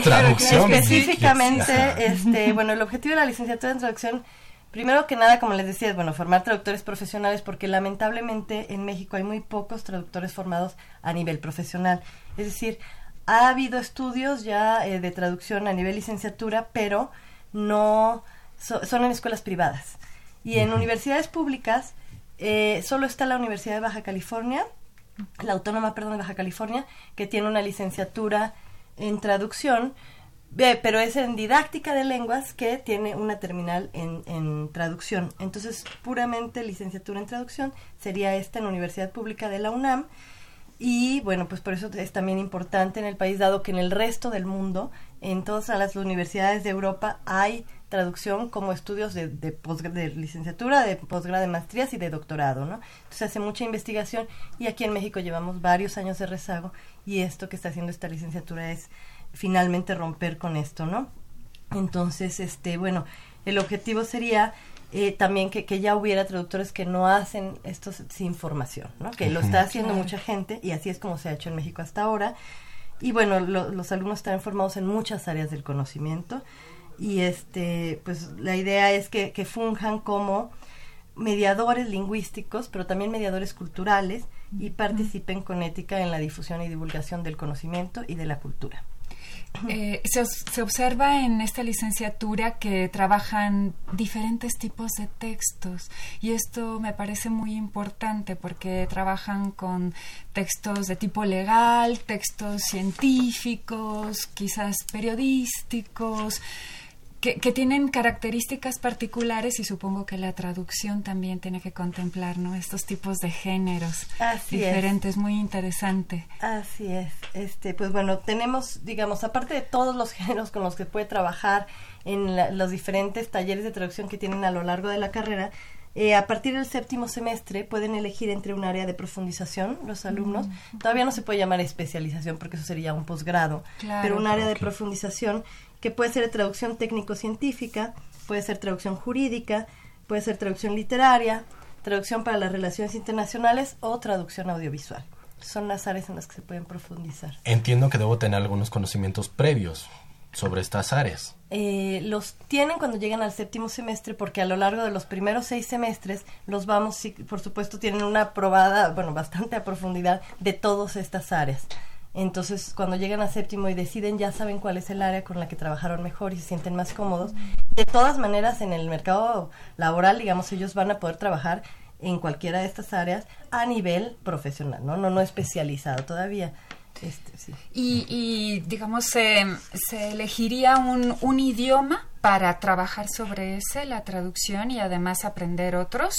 claro, Específicamente, este, bueno, el objetivo de la licenciatura en traducción, primero que nada, como les decía, es bueno, formar traductores profesionales porque lamentablemente en México hay muy pocos traductores formados a nivel profesional. Es decir, ha habido estudios ya eh, de traducción a nivel licenciatura, pero no son en escuelas privadas. Y en universidades públicas eh, solo está la Universidad de Baja California, la Autónoma, perdón, de Baja California, que tiene una licenciatura en traducción, pero es en didáctica de lenguas que tiene una terminal en, en, traducción. Entonces, puramente licenciatura en traducción sería esta en la Universidad Pública de la UNAM. Y bueno, pues por eso es también importante en el país, dado que en el resto del mundo, en todas las universidades de Europa, hay traducción como estudios de, de, de licenciatura, de posgrado, de maestrías y de doctorado, ¿no? Entonces hace mucha investigación y aquí en México llevamos varios años de rezago y esto que está haciendo esta licenciatura es finalmente romper con esto, ¿no? Entonces, este, bueno, el objetivo sería eh, también que, que, ya hubiera traductores que no hacen esto sin formación, ¿no? Que lo está haciendo mucha gente y así es como se ha hecho en México hasta ahora. Y bueno, los alumnos están formados en muchas áreas del conocimiento y este pues la idea es que, que funjan como mediadores lingüísticos, pero también mediadores culturales y participen con ética en la difusión y divulgación del conocimiento y de la cultura. Eh, se, observa en esta licenciatura que trabajan diferentes tipos de textos y esto me parece muy importante porque trabajan con textos de tipo legal, textos científicos, quizás periodísticos, que, tienen características particulares y supongo que la traducción también tiene que contemplar ¿no? estos tipos de géneros diferentes, muy interesante. Así es. Este, pues bueno, tenemos, digamos, aparte de todos los géneros con los que puede trabajar en los diferentes talleres de traducción que tienen a lo largo de la carrera, eh, a partir del séptimo semestre pueden elegir entre un área de profundización los alumnos. Todavía no se puede llamar especialización porque eso sería un posgrado, pero un área de profundización que puede ser traducción técnico-científica, puede ser traducción jurídica, puede ser traducción literaria, traducción para las relaciones internacionales o traducción audiovisual. Son las áreas en las que se pueden profundizar. Entiendo que debo tener algunos conocimientos previos sobre estas áreas. Eh, los tienen cuando llegan al séptimo semestre porque a lo largo de los primeros seis semestres los vamos, por supuesto, tienen una probada, bueno, bastante a profundidad de todas estas áreas. Entonces, cuando llegan a séptimo y deciden, ya saben cuál es el área con la que trabajaron mejor y se sienten más cómodos. De todas maneras, en el mercado laboral, digamos, ellos van a poder trabajar en cualquiera de estas áreas a nivel profesional, ¿no? No, no especializado todavía. Este, sí. y, digamos, se, elegiría un, un idioma para trabajar sobre ese, la traducción y además aprender otros.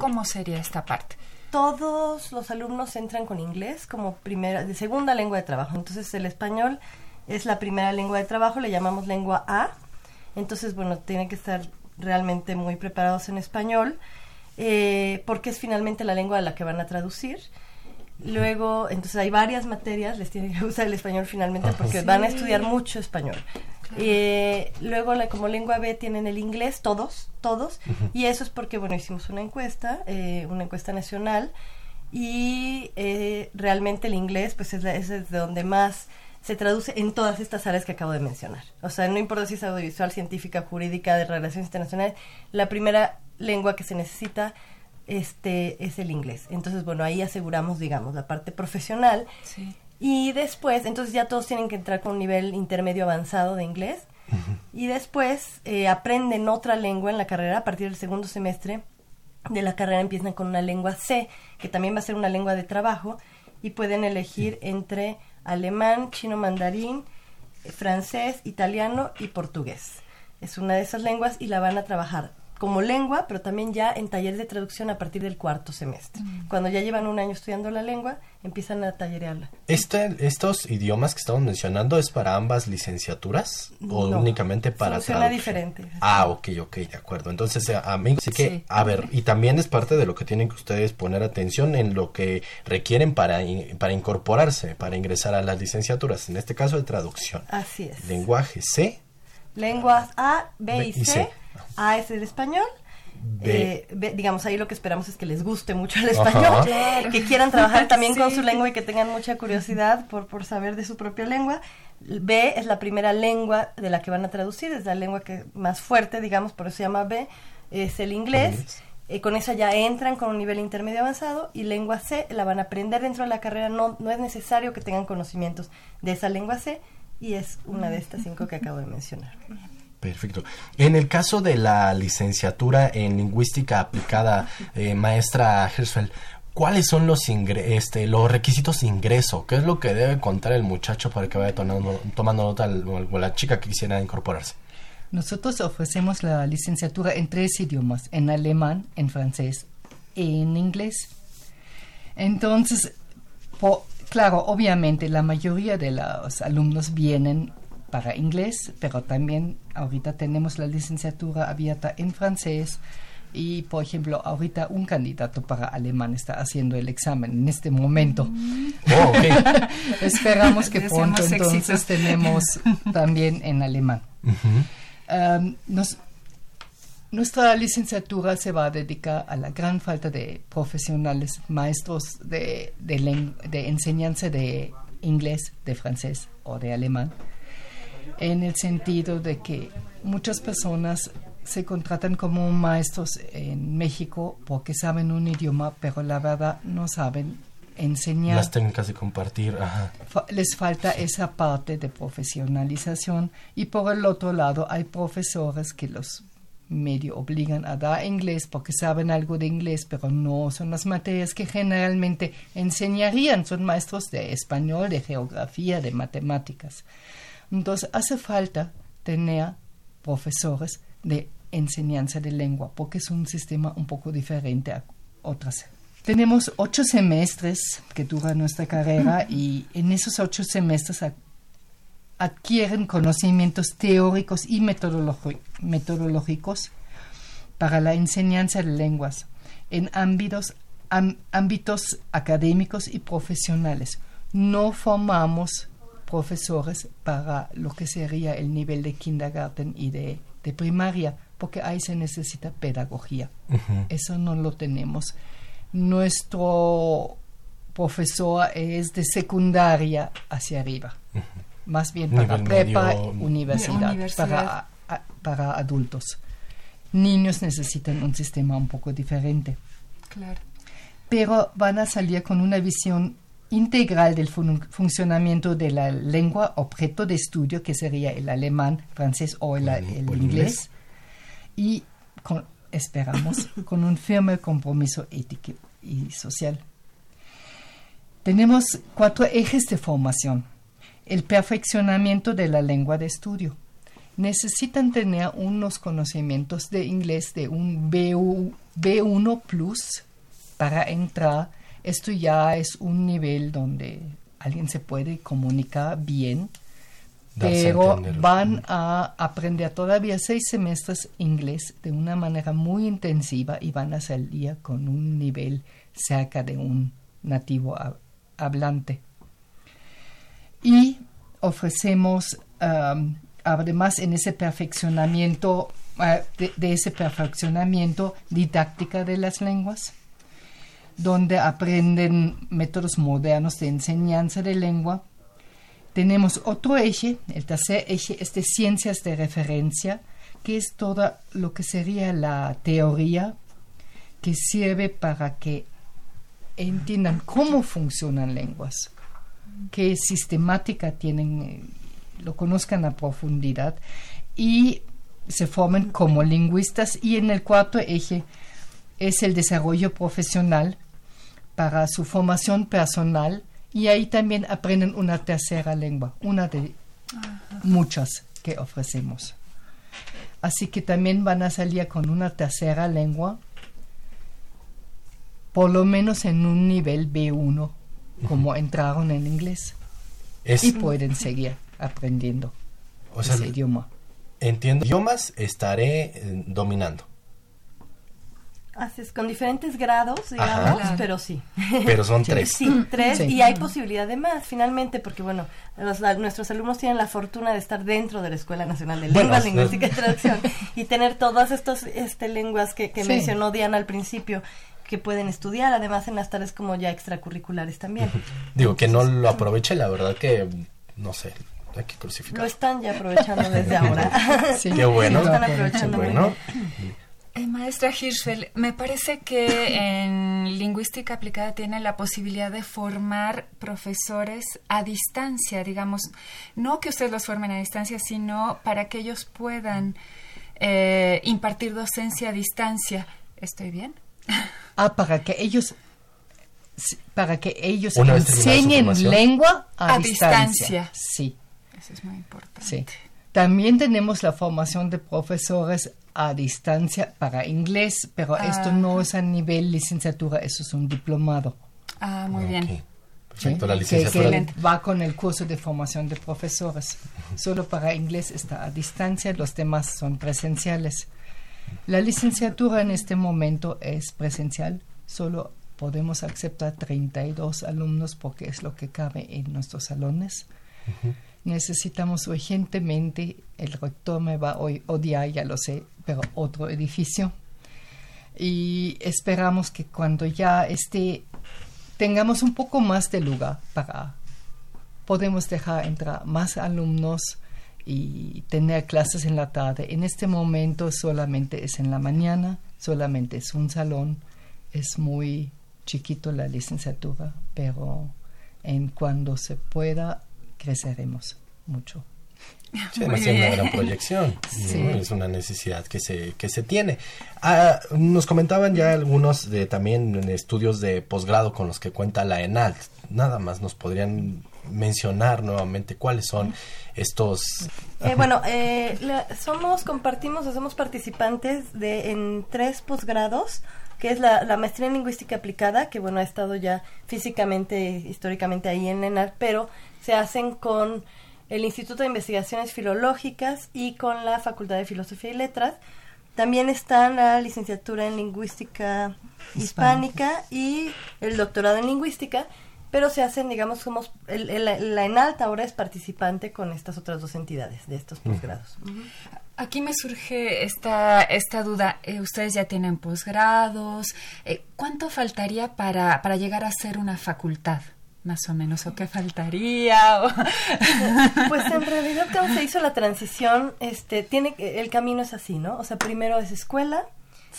¿Cómo sería esta parte? Todos los alumnos entran con inglés como primera, de segunda lengua de trabajo. Entonces el español es la primera lengua de trabajo, le llamamos lengua A. Entonces, bueno, tienen que estar realmente muy preparados en español, eh, porque es finalmente la lengua a la que van a traducir. Luego, entonces hay varias materias, les tienen que usar el español finalmente porque van a estudiar mucho español. Eh, luego, la, como lengua B, tienen el inglés, todos, todos. Y eso es porque, bueno, hicimos una encuesta, eh, una encuesta nacional. Y eh, realmente el inglés, pues es, es de donde más se traduce en todas estas áreas que acabo de mencionar. O sea, no importa si es audiovisual, científica, jurídica, de relaciones internacionales, la primera lengua que se necesita este es el inglés. Entonces, bueno, ahí aseguramos, digamos, la parte profesional. Sí. Y después, entonces ya todos tienen que entrar con un nivel intermedio avanzado de inglés. Y después eh, aprenden otra lengua en la carrera a partir del segundo semestre de la carrera empiezan con una lengua C, que también va a ser una lengua de trabajo, y pueden elegir entre alemán, chino mandarín, francés, italiano y portugués. Es una de esas lenguas y la van a trabajar como lengua, pero también ya en taller de traducción a partir del cuarto semestre. Mm. Cuando ya llevan un año estudiando la lengua, empiezan a tallerearla. Este, ¿Estos idiomas que estamos mencionando es para ambas licenciaturas o únicamente para Funciona diferente. Ah, ok, ok, de acuerdo. Entonces, eh, amigos, así que, a ver, y también es parte de lo que tienen que ustedes poner atención en lo que requieren para, para incorporarse, para ingresar a las licenciaturas, en este caso de traducción. Así es. Lenguaje C. Lenguas A, B, y C a es el español. Eh, digamos, ahí lo que esperamos es que les guste mucho el español, que quieran trabajar también con su lengua y que tengan mucha curiosidad por, por saber de su propia lengua. B es la primera lengua de la que van a traducir, es la lengua que más fuerte, digamos, por eso se llama B, es el inglés. Eh, con esa ya entran con un nivel intermedio avanzado y lengua C la van a aprender dentro de la carrera, no, no es necesario que tengan conocimientos de esa lengua C y es una de estas cinco que acabo de mencionar. Perfecto. En el caso de la licenciatura en lingüística aplicada, eh, maestra Hersfeld, ¿cuáles son los, este, los requisitos de ingreso? ¿Qué es lo que debe contar el muchacho para que vaya tomando, tomando nota o la chica que quisiera incorporarse? Nosotros ofrecemos la licenciatura en tres idiomas, en alemán, en francés y en inglés. Entonces, claro, obviamente la mayoría de los alumnos vienen para inglés, pero también ahorita tenemos la licenciatura abierta en francés y, por ejemplo, ahorita un candidato para alemán está haciendo el examen en este momento. Oh, Esperamos que pronto entonces tenemos también en alemán. nuestra licenciatura se va a dedicar a la gran falta de profesionales, maestros de, de enseñanza de inglés, de francés o de alemán en el sentido de que muchas personas se contratan como maestros en México porque saben un idioma, pero la verdad no saben enseñar. Las técnicas de compartir, ajá. Les falta esa parte de profesionalización y por el otro lado hay profesores que los medio obligan a dar inglés porque saben algo de inglés, pero no son las materias que generalmente enseñarían, son maestros de español, de geografía, de matemáticas. Entonces hace falta tener profesores de enseñanza de lengua porque es un sistema un poco diferente a otras. Tenemos ocho semestres que dura nuestra carrera y en esos ocho semestres adquieren conocimientos teóricos y metodológicos para la enseñanza de lenguas en ámbitos, ámbitos académicos y profesionales. No formamos profesores para lo que sería el nivel de kindergarten y de, primaria, porque ahí se necesita pedagogía. Eso no lo tenemos. Nuestro profesor es de secundaria hacia arriba más bien para prepa, universidad, Para, para adultos. Niños necesitan un sistema un poco diferente. Claro. Pero van a salir con una visión integral del funcionamiento de la lengua objeto de estudio, que sería el alemán, francés o el, inglés, y esperamos con un firme compromiso ético y social. Tenemos cuatro ejes de formación el perfeccionamiento de la lengua de estudio. Necesitan tener unos conocimientos de inglés de un B1 plus para entrar. Esto ya es un nivel donde alguien se puede comunicar bien, pero van a aprender todavía seis semestres inglés de una manera muy intensiva y van a salir con un nivel cerca de un nativo hablante. Y ofrecemos um, además en ese perfeccionamiento uh, de, ese perfeccionamiento didáctica de las lenguas donde aprenden métodos modernos de enseñanza de lengua. Tenemos otro eje el tercer eje es de ciencias de referencia que es todo lo que sería la teoría que sirve para que entiendan cómo funcionan lenguas qué sistemática tienen, eh, lo conozcan a profundidad y se formen como lingüistas. Y en el cuarto eje es el desarrollo profesional para su formación personal y ahí también aprenden una tercera lengua, una de muchas que ofrecemos. Así que también van a salir con una tercera lengua, por lo menos en un nivel B1 como entraron en inglés. y pueden seguir aprendiendo ese idioma. Entiendo. Idiomas estaré eh, dominando. Así es, con diferentes grados, digamos, pero sí. Pero son tres. Sí, tres, y hay posibilidad de más, finalmente, porque, bueno, nuestros alumnos tienen la fortuna de estar dentro de la Escuela Nacional de Lenguas, Lingüística y Traducción y tener todas estas este, lenguas que, que mencionó Diana al principio que pueden estudiar, además en las tareas como ya extracurriculares también. Digo, que no lo aproveche, la verdad que, no sé, hay que crucificar. Lo están ya aprovechando desde ahora. sí. Qué bueno. Lo están aprovechando bueno. Eh, maestra Hirschfeld, me parece que en lingüística aplicada tiene la posibilidad de formar profesores a distancia, digamos, no que ustedes los formen a distancia, sino para que ellos puedan eh, impartir docencia a distancia. ¿Estoy bien? Ah, para que ellos para que ellos enseñen lengua a, distancia. Sí. Eso es muy importante. También tenemos la formación de profesores a distancia para inglés, pero esto no es a nivel licenciatura, eso es un diplomado. Ah, muy bien. Perfecto, la licenciatura. Que, va con el curso de formación de profesores. Solo para inglés está a distancia, los demás son presenciales. La licenciatura en este momento es presencial, solo podemos aceptar 32 alumnos porque es lo que cabe en nuestros salones. Necesitamos urgentemente, el rector me va a odiar, ya lo sé, pero otro edificio. Y esperamos que cuando ya esté, tengamos un poco más de lugar para, podemos dejar entrar más alumnos y tener clases en la tarde. En este momento solamente es en la mañana, solamente es un salón, es muy chiquito la licenciatura, pero en cuando se pueda creceremos mucho. Sí, además una gran proyección. Es una necesidad que se, que se tiene. Ah, nos comentaban ya algunos de también estudios de posgrado con los que cuenta la ENAL. Nada más nos podrían mencionar nuevamente cuáles son estos. Eh, bueno, eh, somos, compartimos, somos participantes de en tres posgrados que es la, la, maestría en lingüística aplicada, que bueno, ha estado ya físicamente, históricamente ahí en ENAL, pero se hacen con el Instituto de Investigaciones Filológicas y con la Facultad de Filosofía y Letras. También están la licenciatura en Lingüística Hispánica y el doctorado en Lingüística, pero se hacen, digamos, somos el, la ENALT ahora es participante con estas otras dos entidades de estos posgrados. Aquí me surge esta, esta duda. Eh, ustedes ya tienen posgrados. Eh, ¿Cuánto faltaría para, para llegar a ser una facultad? Más o menos o qué faltaría pues en realidad cuando se hizo la transición este tiene el camino es así no o sea primero es escuela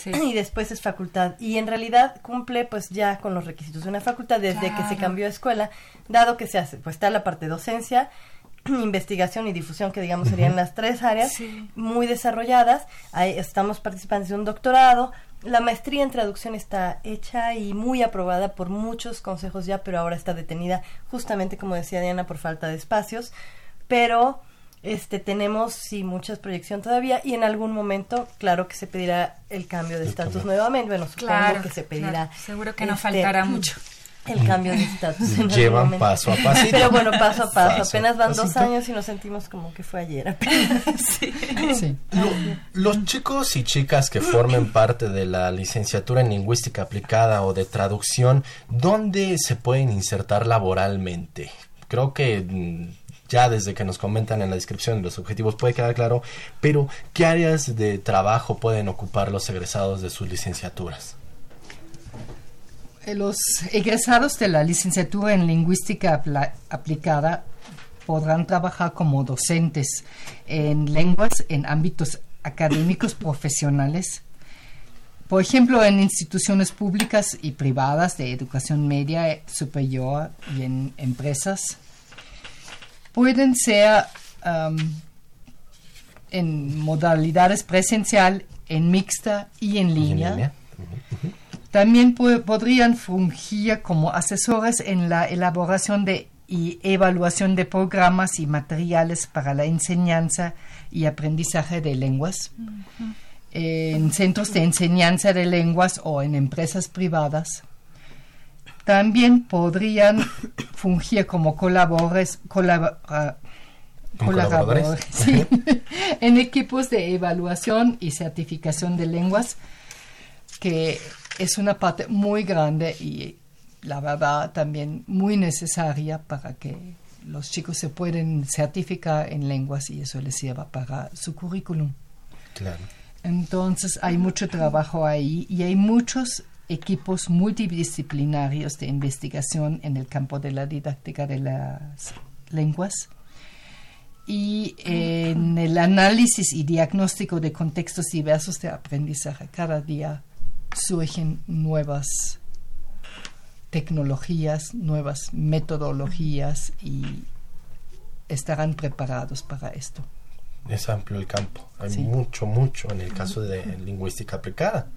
y después es facultad. Y en realidad cumple pues ya con los requisitos de una facultad desde que se cambió a escuela dado que se hace pues está la parte docencia investigación y difusión que digamos serían las tres áreas muy desarrolladas. Ahí estamos participando de un doctorado la maestría en traducción está hecha y muy aprobada por muchos consejos ya, pero ahora está detenida justamente como decía Diana por falta de espacios, pero este tenemos sí mucha proyección todavía y en algún momento claro que se pedirá el cambio de estatus nuevamente, bueno, supongo que se pedirá. Seguro que no este, faltará mucho el cambio de estatus. Llevan paso a paso. Pero bueno, paso a paso. Apenas van dos años y nos sentimos como que fue ayer. sí. los chicos y chicas que formen parte de la licenciatura en lingüística aplicada o de traducción, ¿dónde se pueden insertar laboralmente? Creo que mm, ya desde que nos comentan en la descripción los objetivos puede quedar claro, pero ¿qué áreas de trabajo pueden ocupar los egresados de sus licenciaturas? Eh, los egresados de la licenciatura en lingüística aplicada podrán trabajar como docentes en lenguas en ámbitos académicos profesionales, por ejemplo, en instituciones públicas y privadas de educación media superior y en empresas. Pueden ser en modalidades presencial, en mixta y en línea. También podrían fungir como asesores en la elaboración de y evaluación de programas y materiales para la enseñanza y aprendizaje de lenguas, en centros de enseñanza de lenguas o en empresas privadas. También podrían fungir como colaboradores, en equipos de evaluación y certificación de lenguas que es una parte muy grande y la verdad también muy necesaria para que los chicos se pueden certificar en lenguas y eso les lleva para su currículum. Claro. Entonces hay mucho trabajo ahí y hay muchos equipos multidisciplinarios de investigación en el campo de la didáctica de las lenguas y en el análisis y diagnóstico de contextos diversos de aprendizaje. Cada día surgen nuevas tecnologías, nuevas metodologías y estarán preparados para esto. Es amplio el campo, hay mucho, mucho en el caso de lingüística aplicada.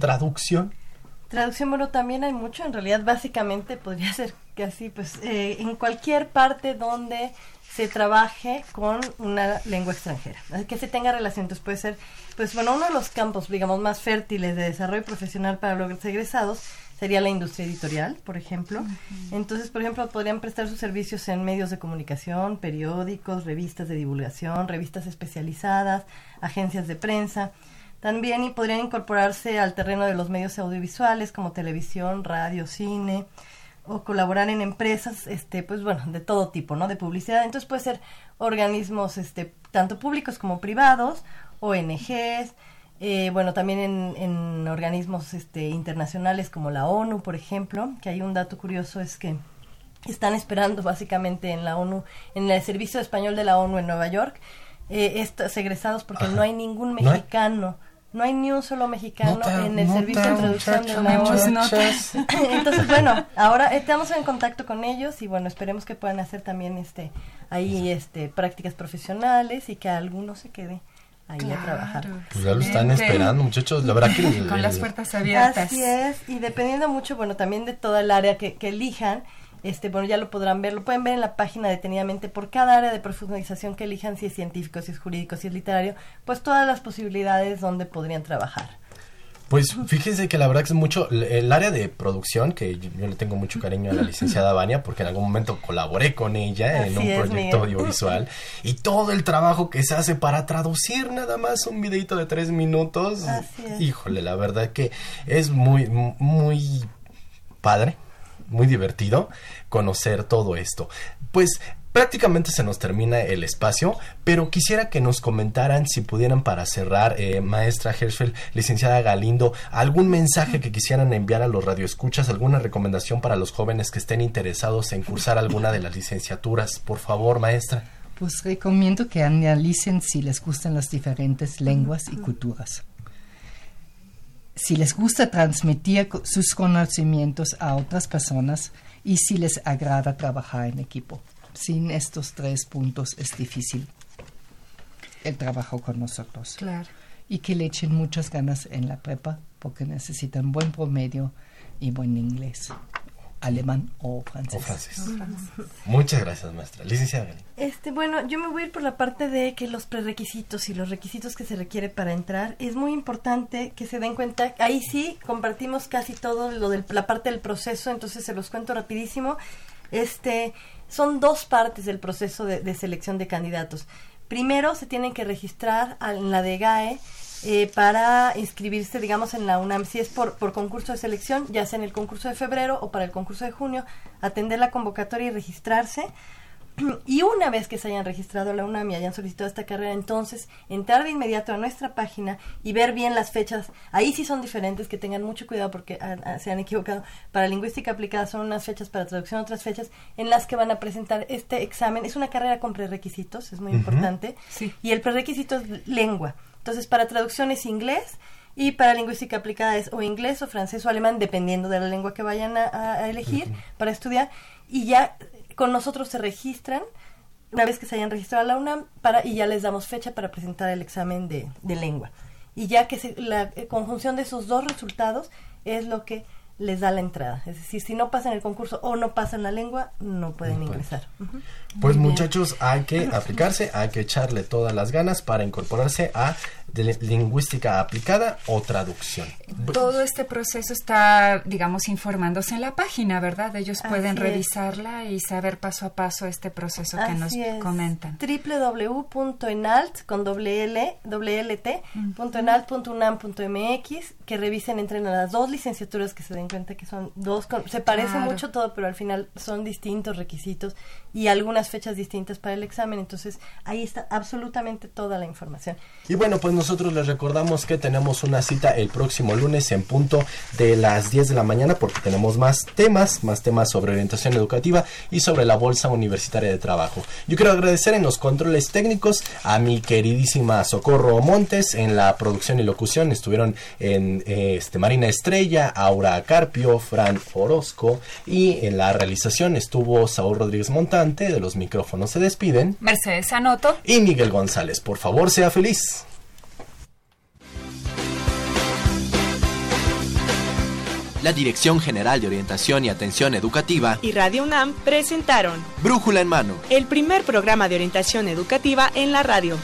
Traducción. Traducción, bueno, también hay mucho, en realidad básicamente podría ser que así, pues eh, en cualquier parte donde se trabaje con una lengua extranjera, que se tenga relación. Entonces puede ser, pues bueno, uno de los campos, digamos, más fértiles de desarrollo profesional para los egresados sería la industria editorial, por ejemplo. Entonces, por ejemplo, podrían prestar sus servicios en medios de comunicación, periódicos, revistas de divulgación, revistas especializadas, agencias de prensa. También y podrían incorporarse al terreno de los medios audiovisuales como televisión, radio, cine, o colaborar en empresas, este, pues bueno, de todo tipo, ¿no? De publicidad. Entonces puede ser organismos, este, tanto públicos como privados, ONGs, eh, bueno, también en, en, organismos este, internacionales como la ONU, por ejemplo, que hay un dato curioso es que están esperando básicamente en la ONU, en el Servicio Español de la ONU en Nueva York, eh, estos egresados porque no hay ningún mexicano no hay ni un solo mexicano en el servicio de traducción de la Entonces, bueno, ahora estamos en contacto con ellos y bueno, esperemos que puedan hacer también este ahí este prácticas profesionales y que alguno se quede ahí a trabajar. Pues ya lo están esperando, muchachos. La verdad que con las puertas abiertas. Así es, y dependiendo mucho, bueno, también de toda el área que, que elijan, este, bueno, ya lo podrán ver, lo pueden ver en la página detenidamente por cada área de profundización que elijan, si es científico, si es jurídico, si es literario, pues todas las posibilidades donde podrían trabajar. Pues fíjense que la verdad que es mucho el área de producción, que yo, le tengo mucho cariño a la licenciada Vania, porque en algún momento colaboré con ella en un proyecto audiovisual, y todo el trabajo que se hace para traducir nada más un videito de tres minutos, híjole, la verdad que es muy, muy padre muy divertido conocer todo esto. Pues prácticamente se nos termina el espacio, pero quisiera que nos comentaran, si pudieran para cerrar, eh, maestra Herschel, licenciada Galindo, algún mensaje que quisieran enviar a los radioescuchas, alguna recomendación para los jóvenes que estén interesados en cursar alguna de las licenciaturas. Por favor, maestra. Pues recomiendo que analicen si les gustan las diferentes lenguas y culturas si les gusta transmitir sus conocimientos a otras personas y si les agrada trabajar en equipo. Sin estos tres puntos es difícil el trabajo con nosotros. Claro. Y que le echen muchas ganas en la prepa porque necesitan buen promedio y buen inglés alemán o francés. Muchas gracias, maestra. Licenciada. Este, bueno, yo me voy a ir por la parte de que los prerequisitos y los requisitos que se requiere para entrar. Es muy importante que se den cuenta. Ahí sí compartimos casi todo lo de la parte del proceso, entonces se los cuento rapidísimo. Este, son dos partes del proceso de, de selección de candidatos. Primero se tienen que registrar en la de GAE eh, para inscribirse, digamos, en la UNAM. Si es por, por concurso de selección, ya sea en el concurso de febrero o para el concurso de junio, atender la convocatoria y registrarse. Y una vez que se hayan registrado a la UNAM y hayan solicitado esta carrera, entonces entrar de inmediato a nuestra página y ver bien las fechas. Ahí sí son diferentes, que tengan mucho cuidado porque se han equivocado. Para lingüística aplicada son unas fechas, para traducción otras fechas, en las que van a presentar este examen. Es una carrera con prerequisitos, es muy importante. Y el prerequisito es lengua. Entonces, para traducción es inglés y para lingüística aplicada es o inglés o francés o alemán, dependiendo de la lengua que vayan a, elegir para estudiar. Y ya con nosotros se registran una vez que se hayan registrado a la UNAM para, y ya les damos fecha para presentar el examen de, de lengua. Y ya que la conjunción de esos dos resultados es lo que les da la entrada. Es decir, si no pasan el concurso o no pasan la lengua, no pueden ingresar. Pues muchachos, hay que aplicarse, hay que echarle todas las ganas para incorporarse a de lingüística aplicada o traducción. Todo este proceso está, digamos, informándose en la página, ¿verdad? Ellos pueden revisarla y saber paso a paso este proceso que nos comentan. www.enalt con doble L, que revisen entre las dos licenciaturas que se den cuenta que son dos, se parece mucho todo, pero al final son distintos requisitos y algunas fechas distintas para el examen, entonces ahí está absolutamente toda la información. Y bueno, pues nosotros les recordamos que tenemos una cita el próximo lunes en punto de las 10 de la mañana porque tenemos más temas, más temas sobre orientación educativa y sobre la Bolsa Universitaria de Trabajo. Yo quiero agradecer en los controles técnicos a mi queridísima Socorro Montes en la producción y locución. Estuvieron en este Marina Estrella, Aura Carpio, Fran Orozco y en la realización estuvo Saúl Rodríguez Montante. De los micrófonos se despiden Mercedes Anoto y Miguel González. Por favor, sea feliz. la Dirección General de Orientación y Atención Educativa y Radio UNAM presentaron Brújula en Mano, el primer programa de orientación educativa en la radio.